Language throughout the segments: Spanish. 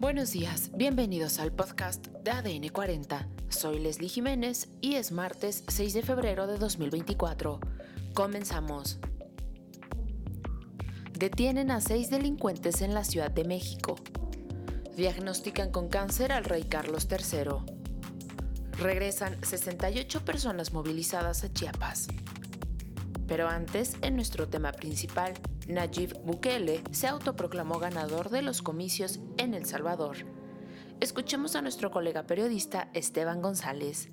Buenos días, bienvenidos al podcast de ADN 40. Soy Leslie Jiménez y es martes 6 de febrero de 2024. Comenzamos. Detienen a seis delincuentes en la Ciudad de México. Diagnostican con cáncer al rey Carlos III. Regresan 68 personas movilizadas a Chiapas. Pero antes, en nuestro tema principal, Nayib Bukele se autoproclamó ganador de los comicios en El Salvador. Escuchemos a nuestro colega periodista Esteban González.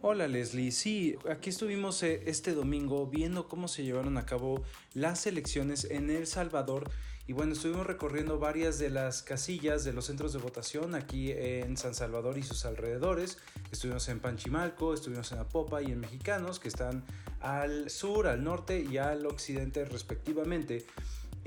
Hola Leslie, sí, aquí estuvimos eh, este domingo viendo cómo se llevaron a cabo las elecciones en El Salvador y bueno, estuvimos recorriendo varias de las casillas de los centros de votación aquí en San Salvador y sus alrededores. Estuvimos en Panchimalco, estuvimos en Apopa y en Mexicanos que están al sur, al norte y al occidente respectivamente.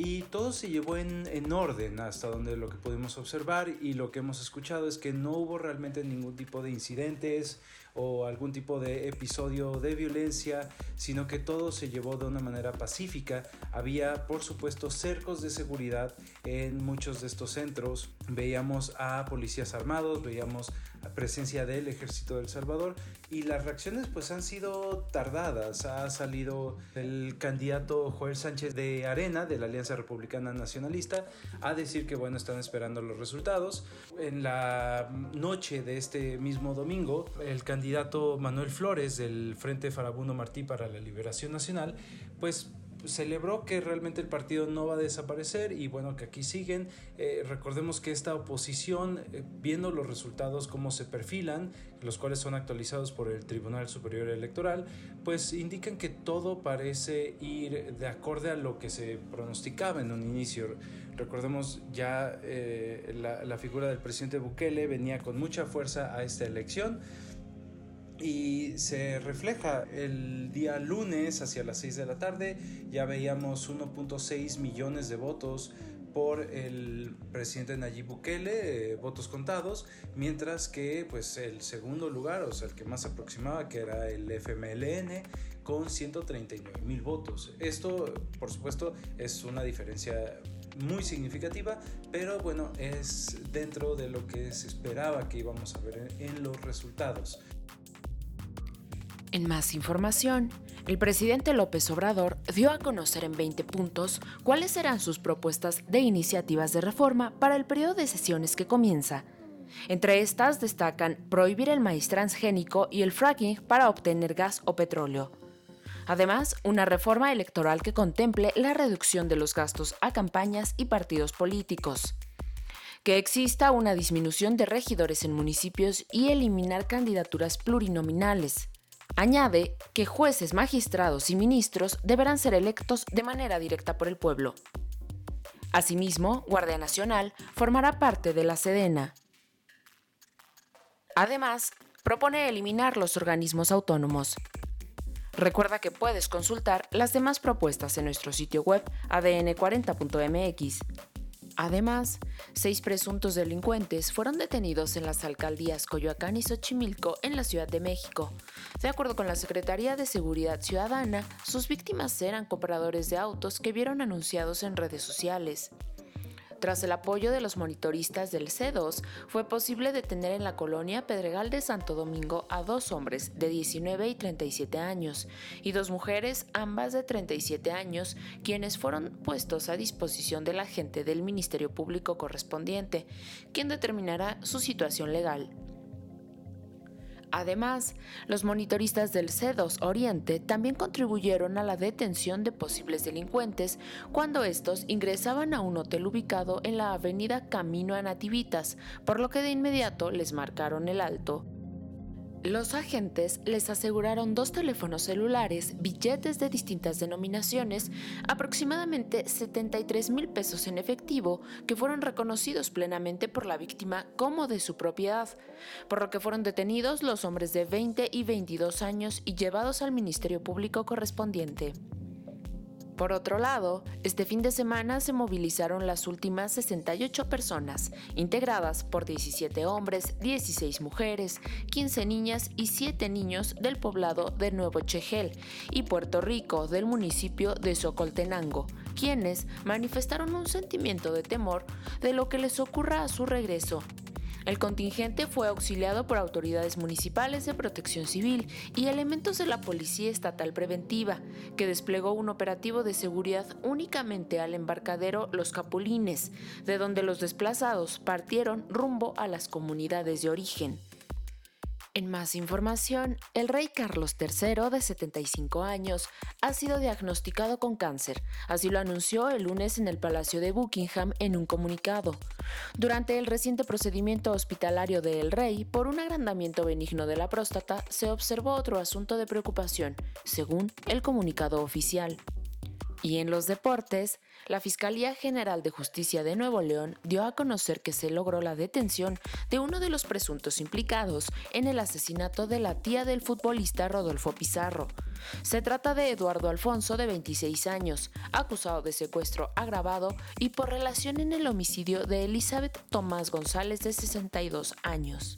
Y todo se llevó en, en, orden hasta donde lo que pudimos observar y lo que hemos escuchado es que no hubo realmente ningún tipo de incidentes o algún tipo de episodio de violencia, sino que todo se llevó de una manera pacífica. Había, por supuesto, cercos de seguridad en muchos de estos centros. Veíamos a policías armados, veíamos presencia del ejército del Salvador y las reacciones pues han sido tardadas. Ha salido el candidato Joel Sánchez de Arena de la Alianza Republicana Nacionalista a decir que bueno, están esperando los resultados. En la noche de este mismo domingo, el candidato Manuel Flores del Frente Farabundo Martí para la Liberación Nacional, pues celebró que realmente el partido no va a desaparecer y bueno que aquí siguen. Eh, recordemos que esta oposición eh, viendo los resultados cómo se perfilan los cuales son actualizados por el Tribunal Superior Electoral pues indican que todo parece ir de acorde a lo que se pronosticaba en un inicio. Recordemos ya eh, la, la figura del presidente Bukele venía con mucha fuerza a esta elección y se refleja el día lunes hacia las 6 de la tarde ya veíamos 1.6 millones de votos por el presidente Nayib Bukele, eh, votos contados, mientras que pues el segundo lugar, o sea, el que más aproximaba, que era el FMLN, con 139 mil votos. Esto, por supuesto, es una diferencia muy significativa, pero bueno, es dentro de lo que se esperaba que íbamos a ver en los resultados. En más información, el presidente López Obrador dio a conocer en 20 puntos cuáles serán sus propuestas de iniciativas de reforma para el periodo de sesiones que comienza. Entre estas destacan prohibir el maíz transgénico y el fracking para obtener gas o petróleo. Además, una reforma electoral que contemple la reducción de los gastos a campañas y partidos políticos. Que exista una disminución de regidores en municipios y eliminar candidaturas plurinominales Añade que jueces, magistrados y ministros deberán ser electos de manera directa por el pueblo. Asimismo, Guardia Nacional formará parte de la Sedena. Además, propone eliminar los organismos autónomos. Recuerda que puedes consultar las demás propuestas en nuestro sitio web adn40.mx. Además, seis presuntos delincuentes fueron detenidos en las alcaldías Coyoacán y Xochimilco en la Ciudad de México. De acuerdo con la Secretaría de Seguridad Ciudadana, sus víctimas eran compradores de autos que vieron anunciados en redes sociales. Tras el apoyo de los monitoristas del C2, fue posible detener en la colonia Pedregal de Santo Domingo a dos hombres de 19 y 37 años y dos mujeres, ambas de 37 años, quienes fueron puestos a disposición del agente del Ministerio Público correspondiente, quien determinará su situación legal. Además, los monitoristas del C2 Oriente también contribuyeron a la detención de posibles delincuentes cuando estos ingresaban a un hotel ubicado en la avenida Camino a Nativitas, por lo que de inmediato les marcaron el alto los agentes les aseguraron dos teléfonos celulares, billetes de distintas denominaciones, aproximadamente 73 mil pesos en efectivo, que fueron reconocidos plenamente por la víctima como de su propiedad, por lo que fueron detenidos los hombres de 20 y 22 años y llevados al Ministerio Público correspondiente. Por otro lado, este fin de semana se movilizaron las últimas 68 personas, integradas por 17 hombres, 16 mujeres, 15 niñas y 7 niños del poblado de Nuevo Chegel y Puerto Rico del municipio de Socoltenango, quienes manifestaron un sentimiento de temor de lo que les ocurra a su regreso el contingente fue auxiliado por autoridades municipales de protección civil y elementos de la Policía Estatal Preventiva, que desplegó un operativo de seguridad únicamente al embarcadero Los Capulines, de donde los desplazados partieron rumbo a las comunidades de origen. En más información, el rey Carlos III, de 75 años, ha sido diagnosticado con cáncer, así lo anunció el lunes en el Palacio de Buckingham en un comunicado. Durante el reciente procedimiento hospitalario del rey por un agrandamiento benigno de la próstata, se observó otro asunto de preocupación, según el comunicado oficial. Y en los deportes, la Fiscalía General de Justicia de Nuevo León dio a conocer que se logró la detención de uno de los presuntos implicados en el asesinato de la tía del futbolista Rodolfo Pizarro. Se trata de Eduardo Alfonso, de 26 años, acusado de secuestro agravado y por relación en el homicidio de Elizabeth Tomás González, de 62 años.